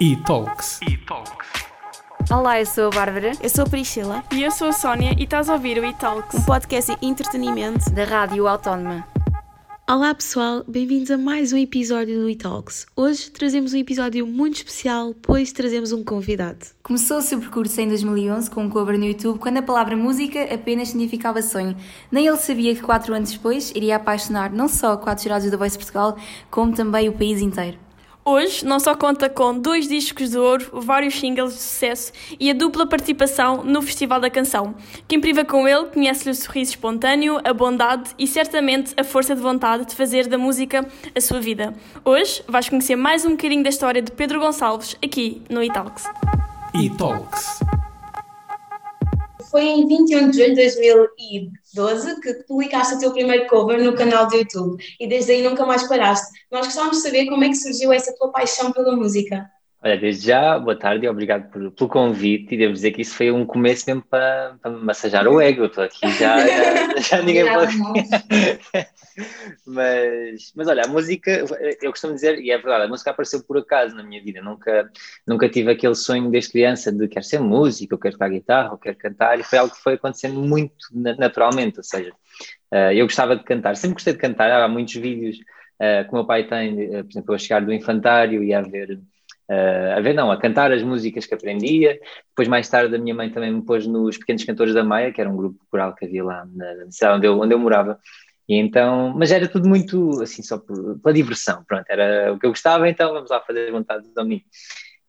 E-Talks. Olá, eu sou a Bárbara, Eu sou a Priscila, E eu sou a Sónia e estás a ouvir o E-Talks. um podcast de entretenimento. da Rádio Autónoma. Olá pessoal, bem-vindos a mais um episódio do eTalks. Hoje trazemos um episódio muito especial, pois trazemos um convidado. Começou o seu percurso em 2011 com um cover no YouTube, quando a palavra música apenas significava sonho. Nem ele sabia que quatro anos depois iria apaixonar não só quatro jurados da Voice Portugal, como também o país inteiro. Hoje não só conta com dois discos de ouro, vários singles de sucesso e a dupla participação no Festival da Canção. Quem priva com ele conhece-lhe o sorriso espontâneo, a bondade e certamente a força de vontade de fazer da música a sua vida. Hoje vais conhecer mais um bocadinho da história de Pedro Gonçalves aqui no E-Talks. E-Talks. Foi em 21 de julho de 2012 que publicaste o teu primeiro cover no canal do YouTube e desde aí nunca mais paraste. Nós gostávamos de saber como é que surgiu essa tua paixão pela música. Olha, desde já, boa tarde obrigado por- pelo convite. E devo dizer que isso foi um começo mesmo para, para massajar o ego. Estou aqui já, já, já ninguém pode. mas, mas olha, a música, eu costumo dizer, e é verdade, a música apareceu por acaso na minha vida. Nunca, nunca tive aquele sonho desde criança de quero ser músico, eu quero tocar guitarra, eu quero cantar. E foi algo que foi acontecendo muito na- naturalmente. Ou seja, eh, eu gostava de cantar, sempre gostei de cantar. Há muitos vídeos eh, que o meu pai tem, eh, por exemplo, eu a chegar do infantário e a ver Uh, a ver, não, a cantar as músicas que aprendia. Depois, mais tarde, a minha mãe também me pôs nos Pequenos Cantores da Maia, que era um grupo coral que havia lá na cidade onde eu, onde eu morava. E então, mas era tudo muito assim, só por, pela diversão, pronto, era o que eu gostava, então vamos lá fazer as vontades de mim.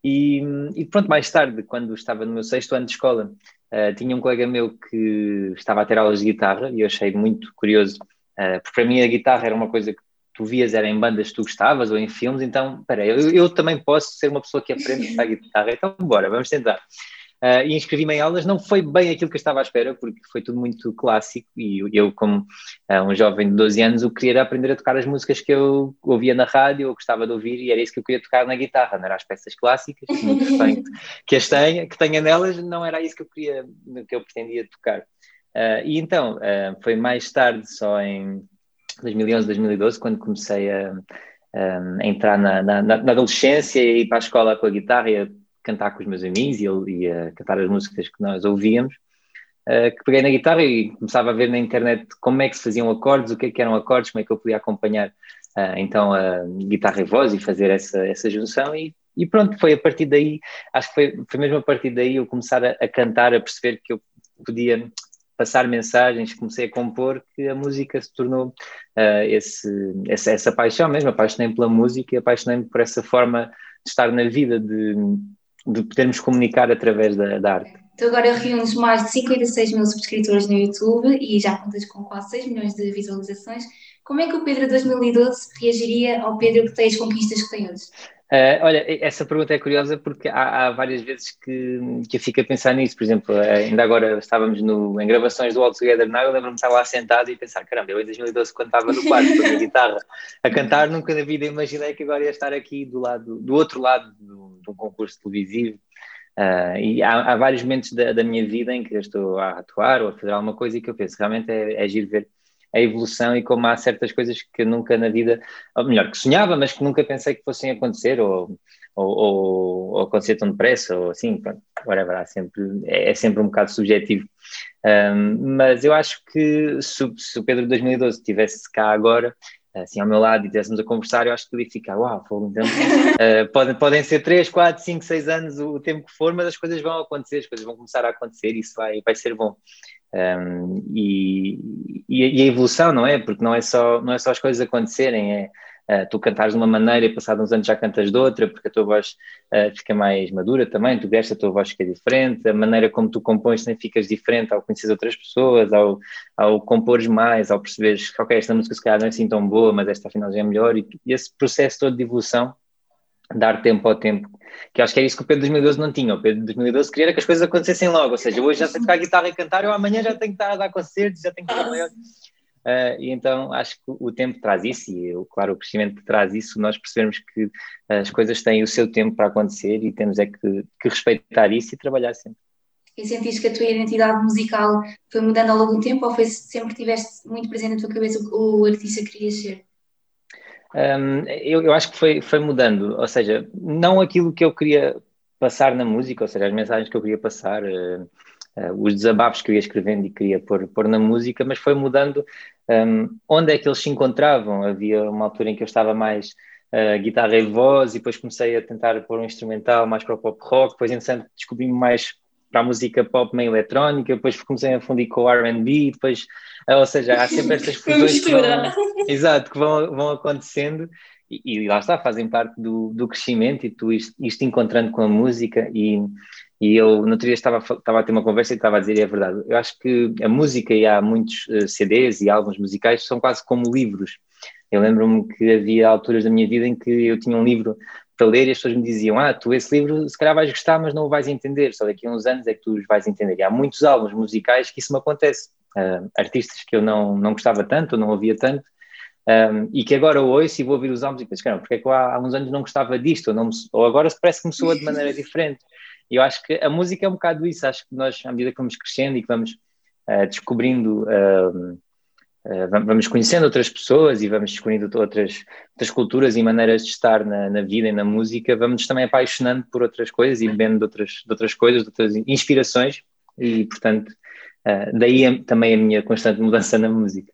E, e pronto, mais tarde, quando estava no meu sexto ano de escola, uh, tinha um colega meu que estava a ter aulas de guitarra e eu achei muito curioso, uh, porque para mim a guitarra era uma coisa que tu vias era em bandas que tu gostavas ou em filmes, então, espera eu, eu também posso ser uma pessoa que aprende a guitarra, então bora, vamos tentar. Uh, e inscrevi-me em aulas, não foi bem aquilo que eu estava à espera, porque foi tudo muito clássico e eu, como uh, um jovem de 12 anos, o que queria era aprender a tocar as músicas que eu ouvia na rádio, ou gostava de ouvir, e era isso que eu queria tocar na guitarra, não era as peças clássicas, muito que as tenha, que tenha nelas, não era isso que eu queria, que eu pretendia tocar. Uh, e então, foi mais tarde, só em 2011, 2012, quando comecei a, a entrar na, na, na, adolescência e ir para a escola com a guitarra e a cantar com os meus amigos e, e a cantar as músicas que nós ouvíamos, uh, que peguei na guitarra e começava a ver na internet como é que se faziam acordes, o que, é que eram acordes, como é que eu podia acompanhar uh, então a guitarra e voz e fazer essa, essa junção e, e pronto, foi a partir daí, acho que foi, foi mesmo a partir daí eu começar a, a cantar, a perceber que eu podia passar mensagens, comecei a compor, que a música se tornou uh, esse, essa, essa paixão mesmo, apaixonei-me pela música e apaixonei-me por essa forma de estar na vida, de, de podermos comunicar através da, da arte. Tu agora reúnes mais de 56 mil subscritores no YouTube e já contas com quase 6 milhões de visualizações. Como é que o Pedro de 2012 reagiria ao Pedro que tem as conquistas que tem hoje? Uh, olha, essa pergunta é curiosa porque há, há, várias vezes que, que eu fico a pensar nisso. Por exemplo, ainda agora estávamos no, em gravações do All Together Now, eu lembro-me de estar lá sentado e pensar: caramba, eu em 2012, quando estava no quarto com a minha guitarra a cantar, nunca na vida imaginei que agora ia estar aqui do, lado, do outro lado de um concurso televisivo. Uh, e há, há, vários momentos da, da, minha vida em que eu estou a atuar ou a fazer alguma coisa e que eu penso realmente é, é giro ver a evolução e como há certas coisas que nunca na vida, ou melhor, que sonhava, mas que nunca pensei que fossem acontecer ou, ou, ou, ou acontecer tão depressa ou assim, pronto, whatever, há sempre, é, é sempre um bocado subjetivo. Um, mas eu acho que se, se o Pedro de 2012 estivesse cá agora, assim ao meu lado e estivéssemos a conversar, eu acho que ele ia ficar, uau, então, uh, podem, podem ser 3, 4, 5, 6 anos o tempo que for, mas as coisas vão acontecer, as coisas vão começar a acontecer e isso vai, vai ser bom. Um, e, e, a evolução, não é? Porque não é só, não é só as coisas acontecerem, é uh, tu cantares de uma maneira e passados uns anos já cantas de outra, porque a tua voz uh, fica mais madura também, tu deste a tua voz fica diferente, a maneira como tu compões também ficas diferente ao conhecer outras pessoas, ao, ao compores mais, ao perceberes que, ok, esta música se calhar não é assim tão boa, mas esta afinal já é melhor, e, e esse processo todo de evolução, dar tempo ao tempo, que acho que é isso que o Pedro de 2012 não tinha. O Pedro de 2012 queria que as coisas acontecessem logo, ou seja, hoje já sei tocar guitarra e cantar, eu amanhã já tenho que estar a dar concertos, já tenho que maior. Uh, e então acho que o tempo traz isso, e eu, claro, o crescimento traz isso, nós percebemos que as coisas têm o seu tempo para acontecer e temos é que, que respeitar isso e trabalhar sempre. E sentiste que a tua identidade musical foi mudando ao longo do tempo ou foi sempre tiveste muito presente na tua cabeça o, o artista que querias ser? Um, eu, eu, acho que foi, foi mudando, ou seja, não aquilo que eu queria passar na música, ou seja, as mensagens que eu queria passar, uh, uh, os desabafos que eu ia escrevendo e queria pôr, pôr na música, mas foi mudando um, onde é que eles se encontravam. Havia uma altura em que eu estava mais uh, guitarra e voz, e depois comecei a tentar pôr um instrumental mais para o pop rock, depois, entretanto, descobri-me mais para a música pop meio eletrónica, depois comecei a fundir com o R&B, depois, ou seja, há sempre estas fusões que vão, exato, que vão, vão acontecendo e, e, lá está, fazem parte do, do crescimento e tu isto, isto encontrando com a música e, e eu no outro dia estava, estava a ter uma conversa e estava a dizer, e é verdade, eu acho que a música e há muitos eh, CDs e álbuns musicais são quase como livros, eu lembro-me que havia alturas da minha vida em que eu tinha um livro para ler e as pessoas me diziam: Ah, tu esse livro se calhar vais gostar, mas não o vais entender, só daqui a uns anos é que tu os vais entender. E há muitos álbuns musicais que isso me acontece. Uh, artistas que eu não, não gostava tanto, ou não ouvia tanto, um, e que agora ouço e vou ouvir os álbuns e penso: Caramba, porque é que eu há, há uns anos não gostava disto, ou, não me, ou agora parece que me soa de maneira diferente. E eu acho que a música é um bocado isso. Acho que nós, à medida que vamos crescendo e que vamos uh, descobrindo. Uh, vamos conhecendo outras pessoas e vamos descobrindo outras, outras culturas e maneiras de estar na, na vida e na música, vamos também apaixonando por outras coisas e bebendo de outras, de outras coisas, de outras inspirações e, portanto, uh, daí também a minha constante mudança na música.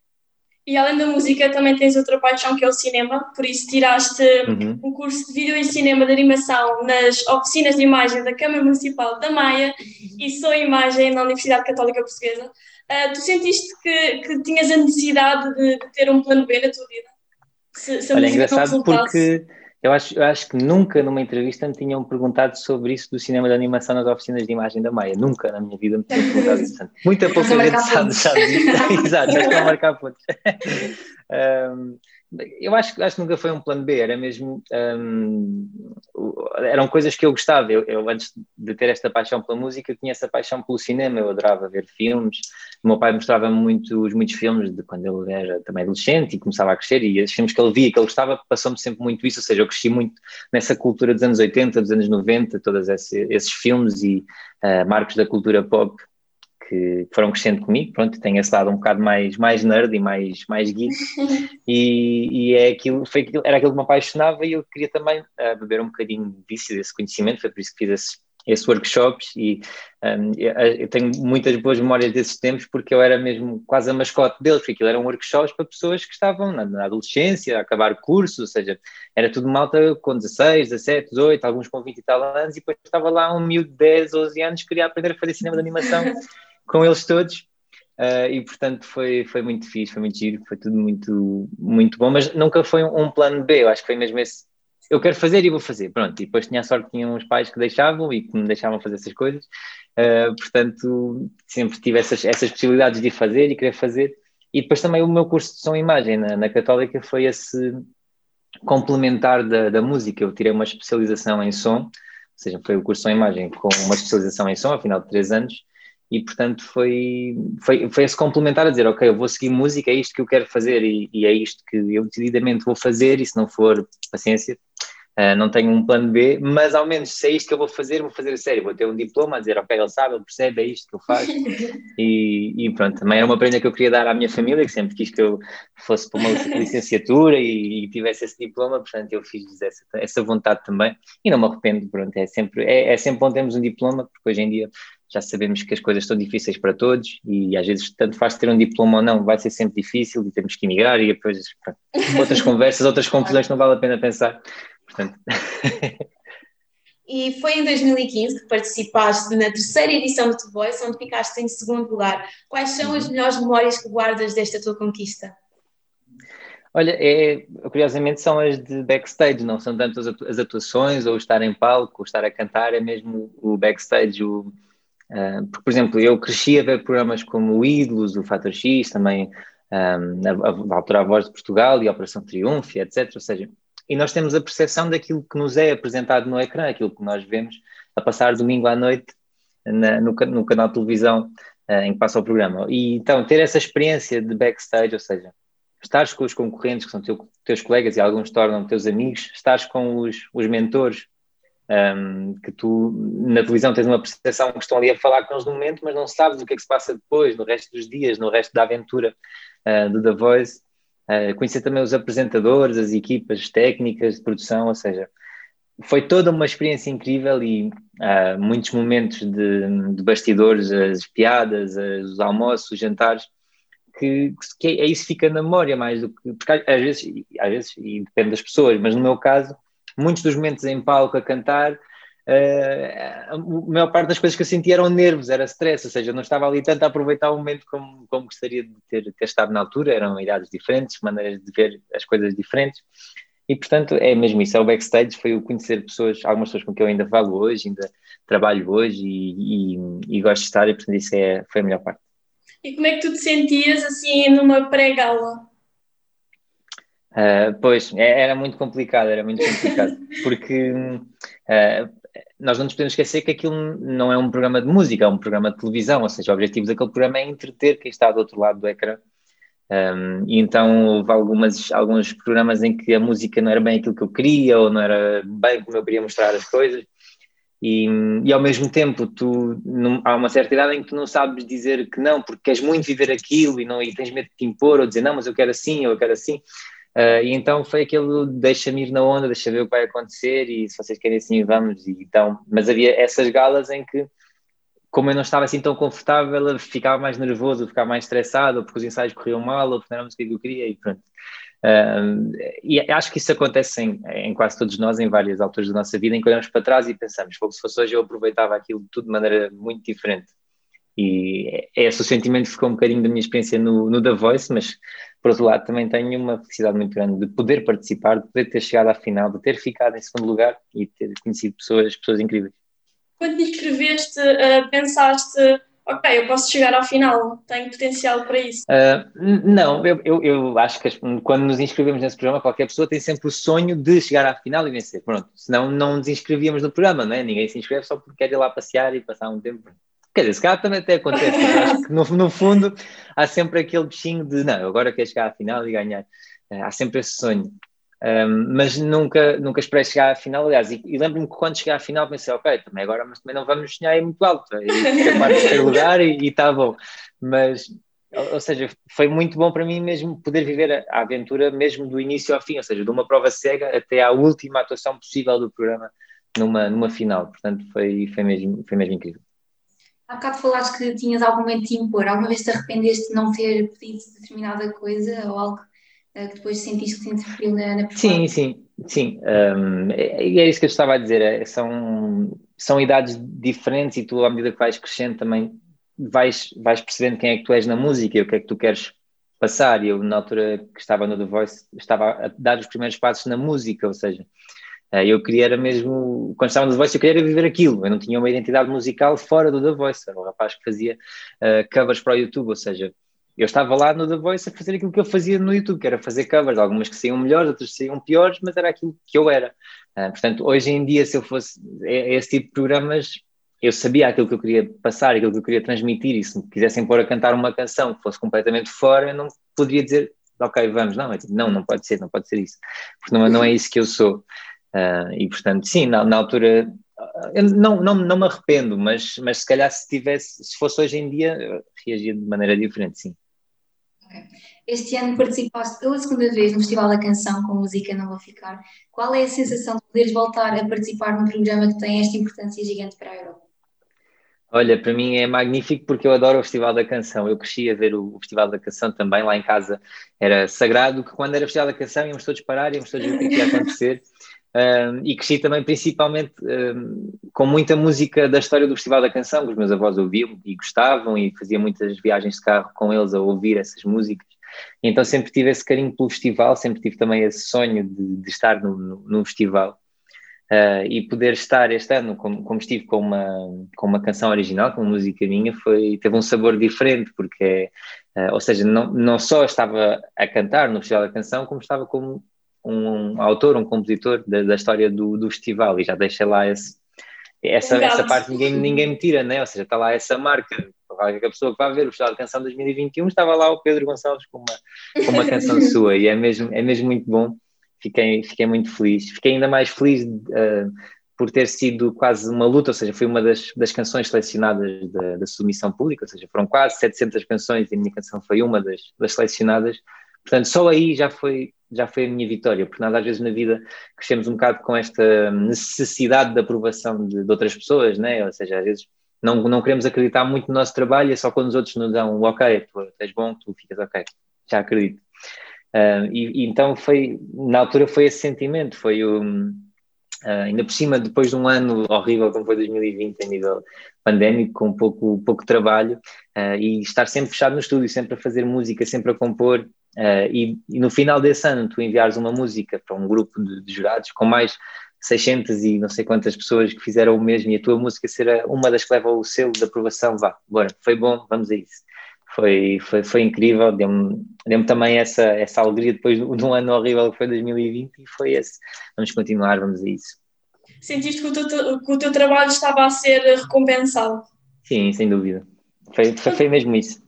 E além da música, também tens outra paixão que é o cinema, por isso tiraste uhum. um curso de vídeo e cinema de animação nas oficinas de imagem da Câmara Municipal da Maia e sou imagem na Universidade Católica Portuguesa. Uh, tu sentiste que, que tinhas a necessidade de, de, ter um plano B na tua vida? Se, se Olha, é engraçado porque eu acho, eu acho que nunca numa entrevista me tinham perguntado sobre isso do cinema de animação nas oficinas de imagem da Maia. Nunca na minha vida me tinham perguntado isso. Muita pouca gente sabe, sabe disso. Exato, já estão a marcar pontos. um, eu acho, acho que nunca foi um plano B, era mesmo. Um, eram coisas que eu gostava. Eu, eu, antes de ter esta paixão pela música, tinha essa paixão pelo cinema. Eu adorava ver filmes. O meu pai mostrava-me muitos, muitos filmes de quando ele era também adolescente e começava a crescer. E os filmes que ele via, que ele gostava, passou-me sempre muito isso. Ou seja, eu cresci muito nessa cultura dos anos 80, dos anos 90, todos esse, esses filmes e uh, marcos da cultura pop que foram crescendo comigo, pronto, tenho esse lado um bocado mais, mais nerd e mais, mais geek, e, e é aquilo, foi aquilo, era aquilo que me apaixonava e eu queria também uh, beber um bocadinho disso, desse conhecimento, foi por isso que fiz esses, esses workshops e um, eu, eu, tenho muitas boas memórias desses tempos porque eu era mesmo quase a mascote deles, porque aquilo eram workshops para pessoas que estavam na, na adolescência, a acabar cursos, ou seja, era tudo malta com 16, 17, 18, alguns com 20 e tal anos, e depois estava lá um miúdo de 10, 11 anos que queria aprender a fazer cinema de animação com eles todos. Uh, e portanto foi, foi muito fixe, foi muito giro, foi tudo muito, muito bom, mas nunca foi um, um plano B, eu acho que foi mesmo esse, eu quero fazer e vou fazer, pronto, e depois tinha a sorte que tinha uns pais que deixavam e que me deixavam fazer essas coisas, uh, portanto sempre tive essas, essas possibilidades de fazer e querer fazer, e depois também o meu curso de som e imagem na, na Católica foi esse complementar da, da música, eu tirei uma especialização em som, ou seja, foi o curso de som e imagem com uma especialização em som, ao final de três anos, e portanto foi, foi, foi esse complementar a dizer, ok, eu vou seguir música, é isto que eu quero fazer e, e é isto que eu decididamente vou fazer e se não for, paciência, uh, não tenho um plano B, mas ao menos se é isto que eu vou fazer, vou fazer a sério, vou ter um diploma a dizer, ok, ele sabe, ele percebe, é isto que eu faço. E, e pronto, também era uma prenda que eu queria dar à minha família, que sempre quis que eu fosse para uma licenciatura e, e tivesse esse diploma, portanto eu fiz essa, essa vontade também. E não me arrependo, pronto, é sempre, é, é sempre bom termos um diploma, porque hoje em dia já sabemos que as coisas estão difíceis para todos e às vezes tanto faz ter um diploma ou não, vai ser sempre difícil e temos que emigrar e depois pronto, outras conversas, outras confusões não vale a pena pensar. Portanto. E foi em 2015 que participaste na terceira edição do The Voice, onde ficaste em segundo lugar. Quais são as uhum. melhores memórias que guardas desta tua conquista? Olha, é, curiosamente são as de backstage, não são tanto as atuações ou estar em palco, ou estar a cantar, é mesmo o backstage, o, Uh, porque, por exemplo, eu cresci a ver programas como o Ídolos, o Fator X, também um, a, a, altura a Voz de Portugal e a Operação Triunfo, etc. Ou seja, e nós temos a percepção daquilo que nos é apresentado no ecrã, aquilo que nós vemos a passar domingo à noite na, no, no, canal de televisão uh, em que passa o programa. E então, ter essa experiência de backstage, ou seja, estares com os concorrentes, que são teu, teus colegas e alguns tornam teus amigos, estares com os, os mentores um, que tu na televisão tens uma percepção que estão ali a falar com eles no momento, mas não sabes o que é que se passa depois, no resto dos dias, no resto da aventura uh, do The Voice. uh, conhecer também os apresentadores, as equipas técnicas de produção, ou seja, foi toda uma experiência incrível e uh, muitos momentos de, de, bastidores, as piadas, os almoços, os jantares, que, que é, isso fica na memória mais do que. Porque às vezes, às vezes, e depende das pessoas, mas no meu caso, muitos dos momentos em palco a cantar uh, a maior parte das coisas que eu sentia eram nervos, era stress, ou seja, não estava ali tanto a aproveitar o momento como, como gostaria de ter, ter estado na altura, eram idades diferentes, maneiras de ver as coisas diferentes, e portanto é mesmo isso, é o backstage, foi o conhecer pessoas, algumas pessoas com quem eu ainda falo hoje, ainda trabalho hoje e, e, e gosto de estar, e portanto isso é, foi a melhor parte. E como é que tu te sentias assim numa pré-gala? Uh, pois, é, era muito complicado, era muito complicado, porque uh, nós não nos podemos esquecer que aquilo não é um programa de música, é um programa de televisão, ou seja, o objetivo daquele programa é entreter quem está do outro lado do ecrã. Um, e então houve algumas, alguns programas em que a música não era bem aquilo que eu queria, ou não era bem como eu queria mostrar as coisas, e, e ao mesmo tempo tu, não, há uma certa idade em que tu não sabes dizer que não, porque queres muito viver aquilo e, não, e tens medo de te impor, ou dizer não, mas eu quero assim, ou eu quero assim. Uh, e então foi aquele deixa-me ir na onda, deixa ver o que vai acontecer e se vocês querem assim vamos. E então, mas havia essas galas em que, como eu não estava assim tão confortável, ficava mais nervoso, ficava mais estressado, porque os ensaios corriam mal, ou porque não era a música que eu queria e pronto. Uh, e acho que isso acontece em, em, quase todos nós, em várias alturas da nossa vida, em que olhamos para trás e pensamos, se fosse hoje eu aproveitava aquilo tudo de maneira muito diferente. E é, é esse o sentimento que ficou um bocadinho da minha experiência no, no The Voice, mas por outro lado também tenho uma felicidade muito grande de poder participar, de poder ter chegado à final, de ter ficado em segundo lugar e ter conhecido pessoas, pessoas incríveis. Quando te inscreveste, uh, pensaste, ok, eu posso chegar ao final, tenho potencial para isso? Uh, não, eu, eu, eu, acho que quando nos inscrevemos nesse programa, qualquer pessoa tem sempre o sonho de chegar à final e vencer. Pronto, senão não nos inscrevíamos no programa, não é? Ninguém se inscreve só porque quer ir lá passear e passar um tempo. Quer dizer, se calhar também até acontece, que no, no, fundo há sempre aquele bichinho de não, agora quero chegar à final e ganhar. Uh, há sempre esse sonho. Um, mas nunca, nunca esperei chegar à final, aliás, e, e lembro-me que quando cheguei à final pensei, ok, também agora, mas também não vamos sonhar muito alto, e de terceiro lugar e está bom. Mas, ou, ou, seja, foi muito bom para mim mesmo poder viver a, a, aventura mesmo do início ao fim, ou seja, de uma prova cega até à última atuação possível do programa numa, numa final, portanto foi, foi, mesmo, foi mesmo incrível. Há bocado falaste que tinhas algum momento de impor. Alguma vez te arrependeste de não ter pedido determinada coisa ou algo uh, que depois sentiste que te interferiu na, na Sim, sim, sim. Um, é, é isso que eu estava a dizer. É, são, são idades diferentes e tu, à medida que vais crescendo, também vais, vais percebendo quem é que tu és na música e o que é que tu queres passar. E eu, na altura que estava no The Voice, estava a dar os primeiros passos na música, ou seja, eu queria era mesmo, quando estava no The Voice, eu queria viver aquilo. Eu não tinha uma identidade musical fora do The Voice. Era um rapaz que fazia uh, covers para o YouTube, ou seja, eu estava lá no The Voice a fazer aquilo que eu fazia no YouTube, que era fazer covers, algumas que saíam melhores, outras que saíam piores, mas era aquilo que eu era. Uh, portanto, hoje em dia, se eu fosse esse tipo de programas, eu sabia aquilo que eu queria passar, aquilo que eu queria transmitir, e se me quisessem pôr a cantar uma canção que fosse completamente fora, eu não poderia dizer, ok, vamos, não, é tipo, não, não pode ser, não pode ser isso, porque não, não é isso que eu sou. Uh, e portanto, sim, na, na altura não, não, não me arrependo, mas, mas se calhar se tivesse, se fosse hoje em dia, reagia de maneira diferente, sim. Este ano participaste pela segunda vez no Festival da Canção com Música Não Vou Ficar. Qual é a sensação de poderes voltar a participar num programa que tem esta importância gigante para a Europa? Olha, para mim é magnífico porque eu adoro o Festival da Canção. Eu cresci a ver o, Festival da Canção também lá em casa. Era sagrado que quando era o Festival da Canção íamos todos parar, íamos todos ver o que ia acontecer. Um, e cresci também principalmente um, com muita música da história do Festival da Canção, que os meus avós ouviam e gostavam, e fazia muitas viagens de carro com eles a ouvir essas músicas. E então sempre tive esse carinho pelo festival, sempre tive também esse sonho de, de estar no, festival. Uh, e poder estar este ano, como, como, estive com uma, com uma canção original, com uma música minha, foi, teve um sabor diferente, porque, uh, ou seja, não, não só estava a cantar no Festival da Canção, como estava como um autor, um compositor da, da história do, do, festival e já deixei lá esse, essa, essa parte ninguém, ninguém me tira, né? ou seja, está lá essa marca. A pessoa que vai ver o Festival de Canção 2021 estava lá o Pedro Gonçalves com uma, com uma canção sua e é mesmo, é mesmo muito bom. Fiquei, fiquei muito feliz. Fiquei ainda mais feliz uh, por ter sido quase uma luta, ou seja, foi uma das, das canções selecionadas da, da submissão pública, ou seja, foram quase 700 canções e a minha canção foi uma das, das selecionadas Portanto, só aí já foi, já foi a minha vitória, porque nós às vezes na vida crescemos um bocado com esta necessidade de aprovação de, de outras pessoas, né? ou seja, às vezes não, não queremos acreditar muito no nosso trabalho, é só quando os outros nos dão ok, tu és bom, tu ficas ok, já acredito. Uh, e, e, então foi, na altura foi esse sentimento, foi o, uh, ainda por cima, depois de um ano horrível como foi 2020 a nível pandémico, com pouco, pouco trabalho, uh, e estar sempre fechado no estúdio, sempre a fazer música, sempre a compor, e, e, no final desse ano tu enviares uma música para um grupo de, de jurados com mais 600 e não sei quantas pessoas que fizeram o mesmo e a tua música ser uma das que leva o selo de aprovação, vá, bora, foi bom, vamos a isso. Foi, foi, foi incrível, deu-me deu também essa, essa alegria depois de um ano horrível que foi 2020 e foi esse. Vamos continuar, vamos a isso. Sentiste que o teu, que o teu trabalho estava a ser recompensado? Sim, sem dúvida. Foi, foi, mesmo isso.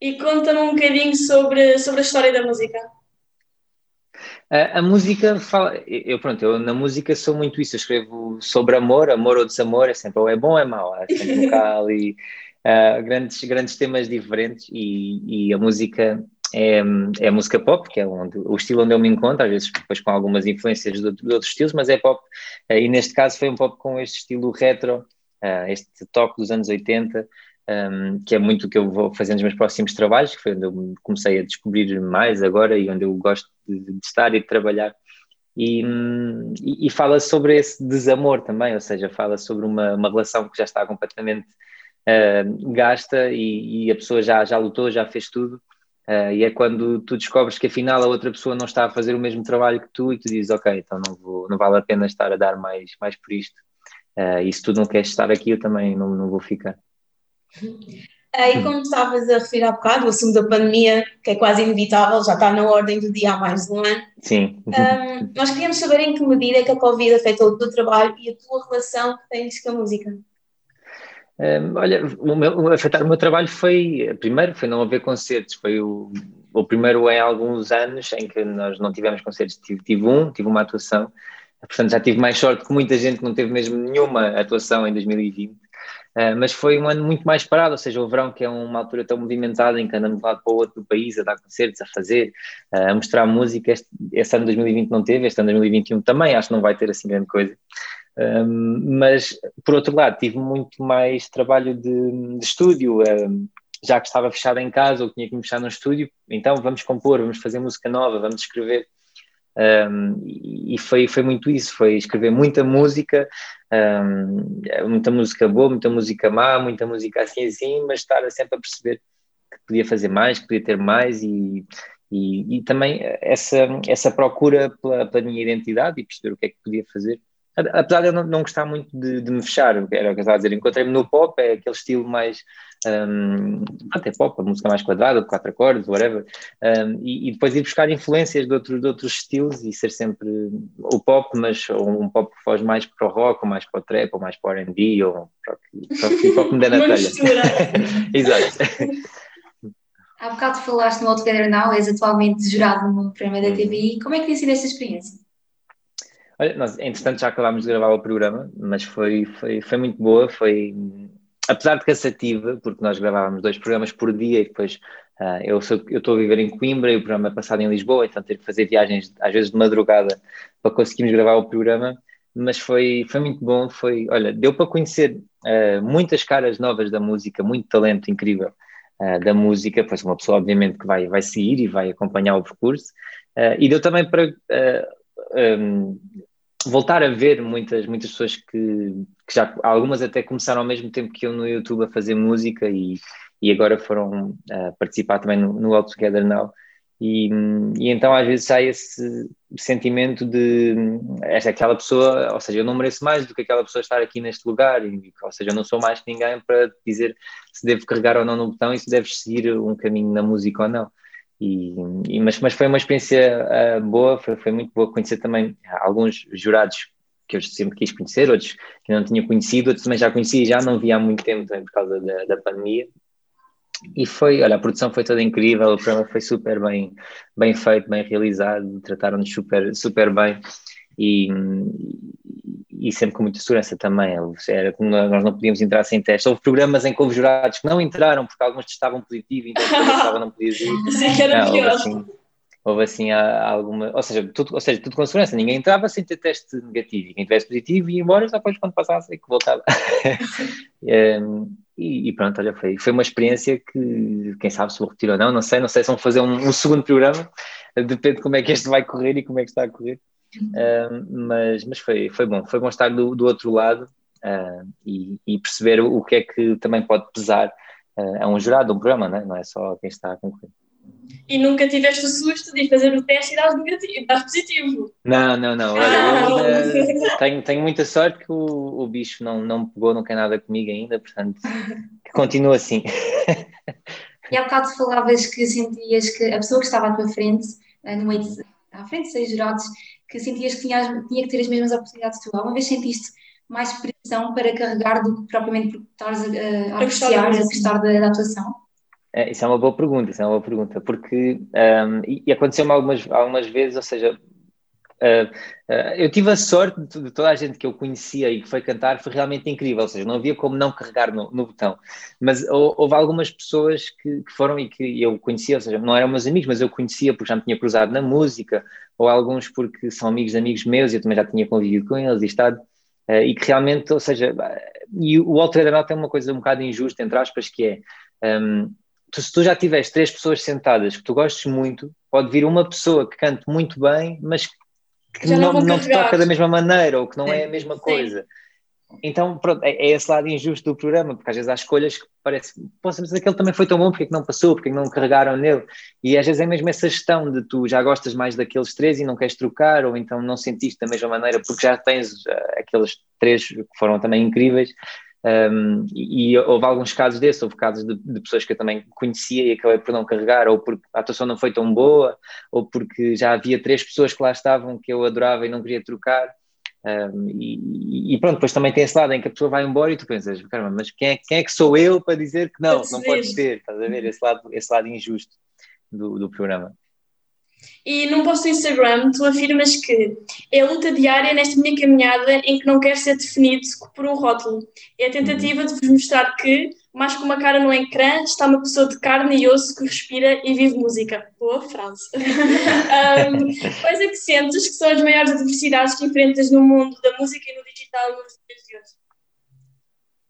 E conta-me um bocadinho sobre, sobre a história da música. A, a, música fala, eu pronto, eu na música sou muito isso, eu escrevo sobre amor, amor ou desamor, é sempre ou é bom ou é mau, é sempre um ali uh, grandes, grandes temas diferentes e, e a música é, é, música pop, que é onde, o estilo onde eu me encontro, às vezes depois com algumas influências de, de outros estilos, mas é pop, uh, e neste caso foi um pop com este estilo retro, uh, este toque dos anos 80, um, que é muito o que eu vou fazer nos meus próximos trabalhos, que foi onde eu comecei a descobrir mais agora e onde eu gosto de, de estar e de trabalhar. E, e, e, fala sobre esse desamor também, ou seja, fala sobre uma, uma relação que já está completamente uh, gasta e, e, a pessoa já, já lutou, já fez tudo. Uh, e é quando tu descobres que afinal a outra pessoa não está a fazer o mesmo trabalho que tu e tu dizes, ok, então não, vou, não vale a pena estar a dar mais, mais por isto. Uh, e se tu não queres estar aqui, eu também não, não vou ficar. E como estavas a referir há bocado, o assunto da pandemia, que é quase inevitável, já está na ordem do dia há mais de um ano. Sim. Um, nós queríamos saber em que medida é que a Covid afetou o teu trabalho e a tua relação que tens com a música. Um, olha, o meu, afetar o meu trabalho foi, primeiro, foi não haver concertos, foi o, o primeiro em alguns anos em que nós não tivemos concertos, tive, tive um, tive uma atuação, portanto já tive mais sorte que muita gente que não teve mesmo nenhuma atuação em 2020. Uh, mas foi um ano muito mais parado, ou seja, o verão que é uma altura tão movimentada em que andamos de lado para o outro do país a dar concertos, a fazer, uh, a mostrar música. Este, este ano 2020 não teve, este ano 2021 também acho que não vai ter assim grande coisa. Um, mas, por outro lado, tive muito mais trabalho de, de estúdio, um, já que estava fechado em casa ou tinha que me fechar no estúdio, então vamos compor, vamos fazer música nova, vamos escrever. Um, e foi, foi muito isso, foi escrever muita música, muita música boa, muita música má, muita música assim assim, mas estar sempre a perceber que podia fazer mais, que podia ter mais e, e, e também essa, essa procura pela, pela minha identidade e perceber o que é que podia fazer apesar de eu não, não gostar muito de, de, me fechar, era o que eu estava a dizer, encontrei-me no pop, é aquele estilo mais, um, até pop, a música mais quadrada, de quatro acordes, whatever, um, e, e, depois ir buscar influências de, outro, de outros estilos e ser sempre o pop, mas um pop que foge mais para o rock, ou mais para o trap, ou mais para o R&B, ou para o que pop me der na telha. Exato. Há bocado falaste no All Together Now, és atualmente jurado no prémio da TVI, como é que tem sido essa experiência? Olha, nós, entretanto, já acabámos de gravar o programa, mas foi, foi, foi muito boa. Foi, apesar de cansativa, porque nós gravávamos dois programas por dia e depois uh, eu estou a viver em Coimbra e o programa é passado em Lisboa, então ter que fazer viagens, às vezes de madrugada, para conseguirmos gravar o programa. Mas foi, foi muito bom. Foi, olha, deu para conhecer uh, muitas caras novas da música, muito talento incrível. Uh, da música, pois uma pessoa obviamente que vai, vai seguir e vai acompanhar o percurso, e deu também para um, voltar a ver muitas, muitas pessoas que, que, já, algumas até começaram ao mesmo tempo que eu no YouTube a fazer música e, e agora foram uh, participar também no, no All Together Now. E, e então às vezes há esse sentimento de esta aquela pessoa, ou seja, eu não mereço mais do que aquela pessoa estar aqui neste lugar, e, ou seja, eu não sou mais que ninguém para dizer se devo carregar ou não no botão e se deves seguir um caminho na música ou não. E, e, mas, mas foi uma experiência uh, boa, foi, foi, muito boa conhecer também alguns jurados que eu sempre quis conhecer, outros que não tinha conhecido, outros também já conhecia e já não via há muito tempo também por causa da, da pandemia. E foi, olha, a produção foi toda incrível, o programa foi super bem, bem feito, bem realizado, trataram-nos super, super bem e, e sempre com muita segurança também. Era, nós não podíamos entrar sem teste. Houve programas em que houve jurados que não entraram porque alguns testavam positivo, então não podia ir. Sim, era não, pior. Assim, houve assim alguma, ou seja, tudo, ou seja, tudo com segurança, ninguém entrava sem ter teste negativo, e quem tivesse positivo ia embora só depois quando passasse que voltava. um, e, e, pronto, olha, foi, foi uma experiência que, quem sabe se vou retirar ou não, não sei, não sei se vão fazer um, um, segundo programa, depende de como é que este vai correr e como é que está a correr, mas, mas foi, foi bom, foi bom estar do, do outro lado uh, e, e, perceber o que é que também pode pesar uh, a um jurado, um programa, não é, não é só quem está a concorrer. E nunca tiveste o susto de fazer o teste e dar negativo, dar positivo? Não, não, não. Olha, eu, uh, tenho, tenho muita sorte que o, o bicho não, não me pegou, não quer nada comigo ainda, portanto, continua assim. E há bocado falavas que sentias que a pessoa que estava à tua frente, no meio de, à frente de seis jurados, que sentias que tinha, tinha que ter as mesmas oportunidades que tu. Alguma vez sentiste mais pressão para carregar do que propriamente por estares a, a apreciar, a gostar da, da atuação? É, isso é uma boa pergunta, isso é uma boa pergunta, porque um, e, e aconteceu-me algumas, algumas vezes, ou seja, uh, eu tive a sorte de, de, toda a gente que eu conhecia e que foi cantar, foi realmente incrível, ou seja, não havia como não carregar no, no botão, mas houve algumas pessoas que, que, foram e que eu conhecia, ou seja, não eram meus amigos, mas eu conhecia porque já me tinha cruzado na música, ou alguns porque são amigos de amigos meus e eu também já tinha convivido com eles e estado, uh, e que realmente, ou seja, e o Walter da Nota é uma coisa um bocado injusta, entre aspas, que é... Um, tu, se tu já tiveres três pessoas sentadas que tu gostes muito, pode vir uma pessoa que cante muito bem, mas que não, não, não te toca da mesma maneira ou que não é a mesma coisa. Então, pronto, é, é, esse lado injusto do programa, porque às vezes há escolhas que parece, posso dizer que ele também foi tão bom, porque é que não passou, porque é que não carregaram nele, e às vezes é mesmo essa gestão de tu já gostas mais daqueles três e não queres trocar, ou então não sentiste da mesma maneira, porque já tens uh, aqueles três que foram também incríveis, um, e, e, houve alguns casos desses, houve casos de, de, pessoas que eu também conhecia e acabei por não carregar, ou porque a atuação não foi tão boa, ou porque já havia três pessoas que lá estavam que eu adorava e não queria trocar. Um, e, e, pronto, depois também tem esse lado em que a pessoa vai embora e tu pensas, caramba, mas quem é, quem é que sou eu para dizer que não, não pode ser? Estás a ver esse lado, esse lado injusto do, do programa. E num post do Instagram tu afirmas que é a luta diária nesta minha caminhada em que não quero ser definido por um rótulo. É a tentativa de vos mostrar que, mais que uma cara no ecrã, está uma pessoa de carne e osso que respira e vive música. Boa frase. um, quais é que sentes que são as maiores adversidades que enfrentas no mundo da música e no digital nos dias de hoje?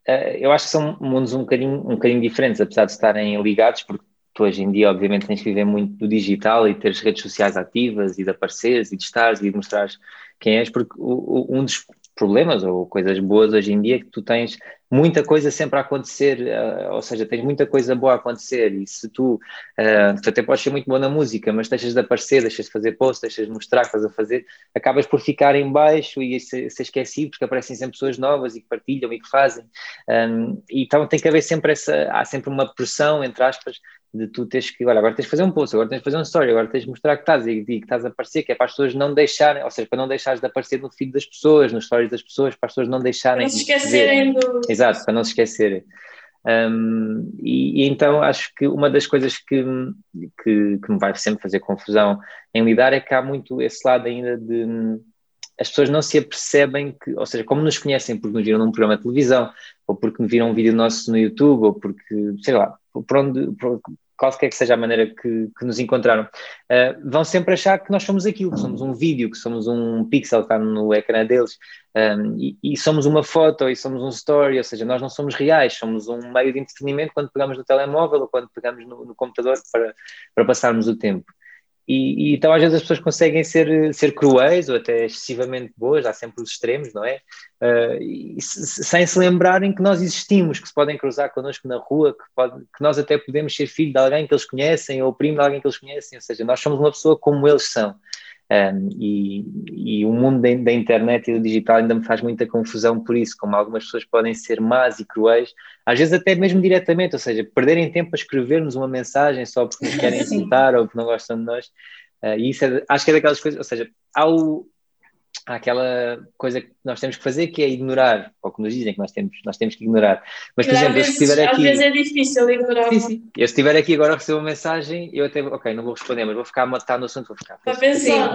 Uh, eu acho que são mundos um bocadinho, um bocadinho diferentes, apesar de estarem ligados, porque tu hoje em dia, obviamente, tens que viver muito do digital e ter as redes sociais ativas e de apareceres e de estares e de mostrares quem és, porque o, o, um dos problemas ou coisas boas hoje em dia é que tu tens muita coisa sempre a acontecer, uh, ou seja, tens muita coisa boa a acontecer e se tu, uh, tu até podes ser muito bom na música, mas deixas de aparecer, deixas de fazer posts, deixas de mostrar que estás a fazer, acabas por ficar em baixo e ser, ser esquecido porque aparecem sempre pessoas novas e que partilham e que fazem. Um, então tem que haver sempre essa, há sempre uma pressão, entre aspas, de tu teres que, olha, agora tens de fazer um post, agora tens de fazer um story, agora tens de mostrar que estás e, e que estás a aparecer, que é para as pessoas não deixarem, ou seja, para não deixares de aparecer no feed das pessoas, nos stories das pessoas, para as pessoas não deixarem. Para não se esquecerem do. Exato, para não se esquecerem. Um, e, e, então acho que uma das coisas que, que, que, me vai sempre fazer confusão em lidar é que há muito esse lado ainda de as pessoas não se apercebem que, ou seja, como nos conhecem porque nos viram num programa de televisão, ou porque viram um vídeo nosso no YouTube, ou porque, sei lá, por onde, por, qualquer que seja a maneira que, que nos encontraram, uh, vão sempre achar que nós somos aquilo, que somos um vídeo, que somos um pixel que está no ecrã deles, um, ehm, e, e, somos uma foto, e somos um story, ou seja, nós não somos reais, somos um meio de entretenimento quando pegamos no telemóvel ou quando pegamos no, no computador para, para passarmos o tempo. E, e, então às vezes as pessoas conseguem ser, ser cruéis ou até excessivamente boas, há sempre os extremos, não é? Uh, sem se lembrarem que nós existimos, que se podem cruzar connosco na rua, que, pode, que nós até podemos ser filho de alguém que eles conhecem ou primo de alguém que eles conhecem, ou seja, nós somos uma pessoa como eles são. Um, e, e, o mundo da, da, internet e do digital ainda me faz muita confusão por isso, como algumas pessoas podem ser más e cruéis, às vezes até mesmo diretamente, ou seja, perderem tempo a escrever-nos uma mensagem só porque nos querem insultar ou porque não gostam de nós. Uh, e isso é, acho que é daquelas coisas, ou seja, há o, há aquela coisa que nós temos que fazer que é ignorar, ou que nos dizem que nós temos, nós temos que ignorar. Mas, por exemplo, vezes, se estiver aqui. Às vezes é difícil ignorar. Sim, sim. Eu, se estiver aqui agora a receber uma mensagem, eu até, ok, não vou responder, mas vou ficar a matar no assunto, vou ficar. Para pensar.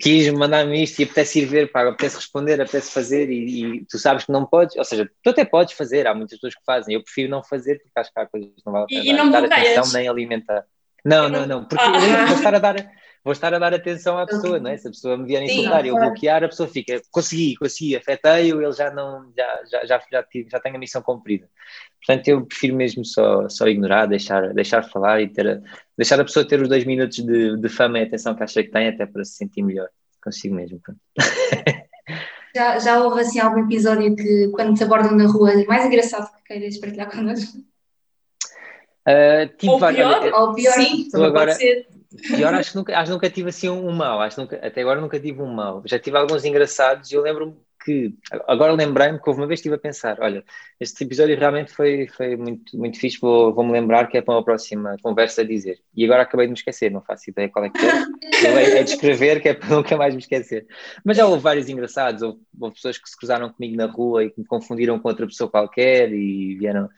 Quis mandar-me isto e apetece ir ver, pá, apetece responder, apetece fazer e, e, tu sabes que não podes, ou seja, tu até podes fazer, há muitas pessoas que fazem, eu prefiro não fazer porque acho que há coisas que não vale a pena e, e não dar atenção nem alimentar. Não, não, não, porque ah. eu vou estar a dar vou estar a dar atenção à pessoa, não é? Se a pessoa me vier insultar e eu bloquear, a pessoa fica, consegui, consegui, afetei-o, ele já não, já, já, já, já, tive, já tem a missão cumprida. Portanto, eu prefiro mesmo só, só ignorar, deixar, deixar falar e ter a, deixar a pessoa ter os dois minutos de, de fama e atenção que acha que tem, até para se sentir melhor consigo mesmo. pronto. Já, já houve assim algum episódio que, quando te abordam na rua, é mais engraçado que queiras partilhar connosco? Ah, tive Ou pior, olha, Ou pior? Sim, agora- pode ser. Pior, acho que nunca, acho que nunca tive assim um, mau, acho nunca, até agora nunca tive um mau. Já tive alguns engraçados e eu lembro-me que, agora lembrei-me que houve uma vez estive a pensar, olha, este episódio realmente foi, foi muito, muito fixe, vou, vou-me lembrar que é para uma próxima conversa a dizer. E agora acabei de me esquecer, não faço ideia qual é que é. É, é de escrever que é para nunca mais me esquecer. Mas já houve vários engraçados, houve, houve pessoas que se cruzaram comigo na rua e que me confundiram com outra pessoa qualquer e vieram...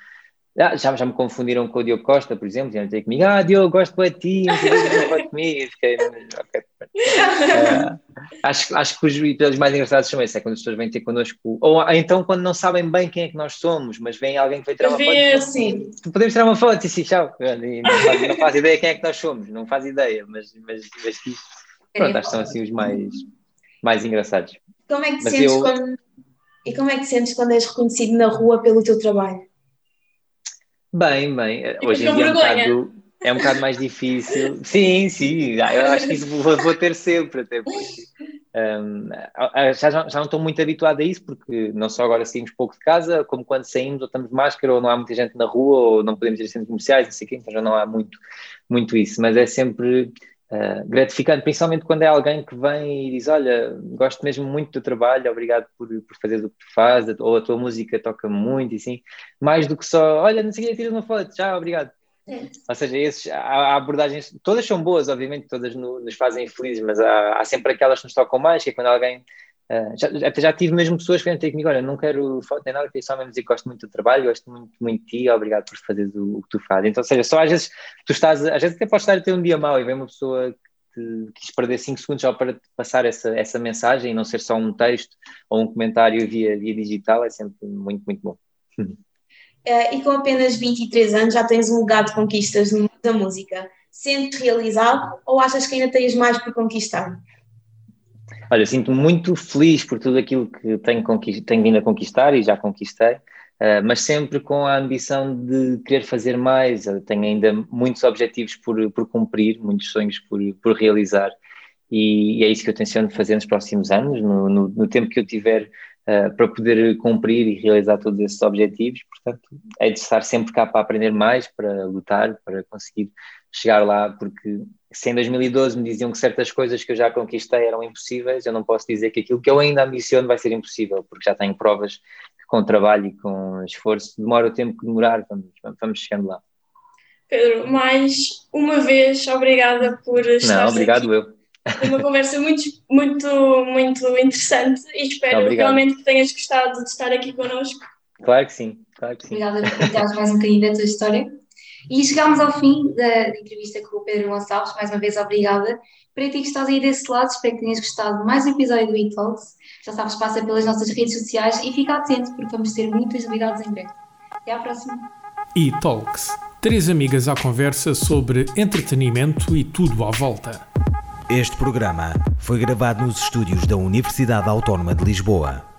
Ah, já, já me confundiram com o Diogo Costa, por exemplo, vieram dizer comigo, ah, Diogo, gosto de ti, não sei o que, comigo. Fiquei, pronto. Ah, acho, acho que os episódios mais engraçados são esses, é quando as pessoas vêm ter connosco, ou ah, então quando não sabem bem quem é que nós somos, mas vem alguém que vai tirar uma foto, Ver, sim. podemos tirar uma foto e sim, tchau. E não, faz, não faz ideia quem é que nós somos, não faz ideia, mas, mas, mas pronto, acho que são assim os mais, mais engraçados. Como é que Mas sentes eu- quando. E como é que te sentes quando és reconhecido na rua pelo teu trabalho? Bem, bem, E hoje em dia é um, bocado, é um bocado mais difícil. Sim, sim, eu acho que isso vou, vou ter sempre, até porque ah, já, já não estou muito habituado a isso, porque não só agora saímos pouco de casa, como quando saímos ou estamos de máscara, ou não há muita gente na rua, ou não podemos ir a centros comerciais, não sei o quê, então já não há muito, muito isso, mas é sempre ah, gratificante, principalmente quando é alguém que vem e diz: Olha, gosto mesmo muito do teu trabalho, obrigado por, por fazeres o que tu fazes, ou a tua música toca muito, e assim, mais do que só: Olha, não sei o que, tiras uma foto, já, obrigado. Ou seja, esses, há, há abordagens, todas são boas, obviamente, todas no- nos fazem felizes, mas há, há sempre aquelas que nos tocam mais, que é quando alguém. Ah, já, já- tive mesmo pessoas que vêm ter comigo: Olha, não quero foto nem nada, queria só mesmo dizer que gosto muito do trabalho, gosto muito, muito de ti, obrigado por fazeres o, o que tu fazes. Então, ou seja, só às vezes tu estás, às vezes até podes estar a ter um dia mau e vem uma pessoa que quis perder 5 segundos só para te passar essa, essa mensagem e não ser só um texto ou um comentário via, via digital, é sempre muito, muito bom. Eh, e com apenas 23 anos já tens um legado de conquistas da música. Sentes realizado ou achas que ainda tens mais por conquistar? Olha, sinto-me muito feliz por tudo aquilo que tenho, tenho vindo a conquistar e já conquistei, eh, mas sempre com a ambição de querer fazer mais. Eu tenho ainda muitos objetivos por, por cumprir, muitos sonhos por, por realizar, e, e é isso que eu tenciono fazer nos próximos anos, no, no, no tempo que eu tiver eh, para poder cumprir e realizar todos esses objetivos. Portanto, é de estar sempre cá para aprender mais, para lutar, para conseguir chegar lá, porque se em 2012 me diziam que certas coisas que eu já conquistei eram impossíveis, eu não posso dizer que aquilo que eu ainda ambiciono vai ser impossível, porque já tenho provas que com trabalho e com esforço demora o tempo que demorar, vamos, vamos chegando lá. Pedro, mais uma vez, obrigada por estar Não, obrigado eu. Foi uma conversa muito, muito, muito interessante e espero Obrigado. realmente que tenhas gostado de estar aqui connosco. Claro que sim, claro que sim. Obrigada por contares mais um bocadinho da tua história. E chegámos ao fim da, da entrevista com o Pedro Gonçalves. Mais uma vez, obrigada. Para ti que estás aí desse lado, espero que tenhas gostado de mais um episódio do E-Talks. Já sabes, passa pelas nossas redes sociais e fica atento, porque vamos ter muitas novidades em breve. Até à próxima. E Talks. Três amigas à conversa sobre entretenimento e tudo à volta. Este programa foi gravado nos estúdios da Universidade Autónoma de Lisboa.